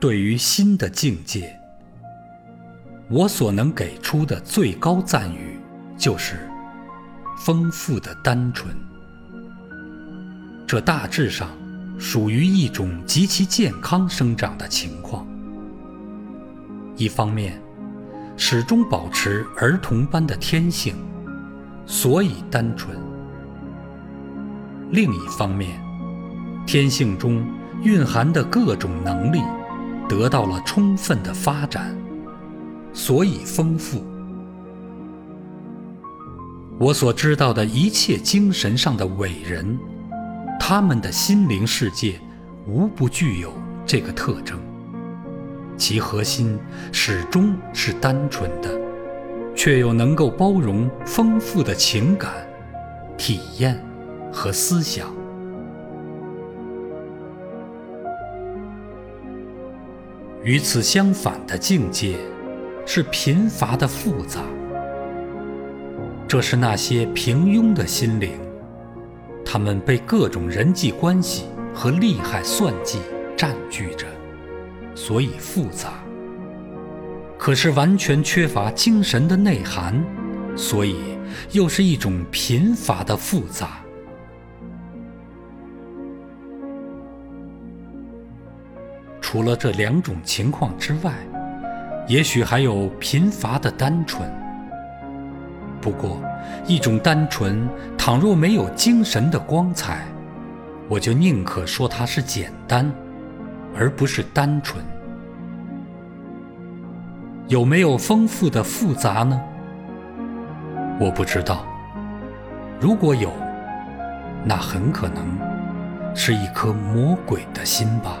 对于心的境界，我所能给出的最高赞誉，就是丰富的单纯。这大致上属于一种极其健康生长的情况。一方面，始终保持儿童般的天性，所以单纯；另一方面，天性中蕴含的各种能力得到了充分的发展，所以丰富。我所知道的一切精神上的伟人，他们的心灵世界无不具有这个特征。其核心始终是单纯的，却又能够包容丰富的情感、体验和思想。与此相反的境界是贫乏的复杂。这是那些平庸的心灵，他们被各种人际关系和利害算计占据着。所以复杂，可是完全缺乏精神的内涵，所以又是一种贫乏的复杂。除了这两种情况之外，也许还有贫乏的单纯。不过，一种单纯，倘若没有精神的光彩，我就宁可说它是简单。而不是单纯，有没有丰富的复杂呢？我不知道。如果有，那很可能是一颗魔鬼的心吧。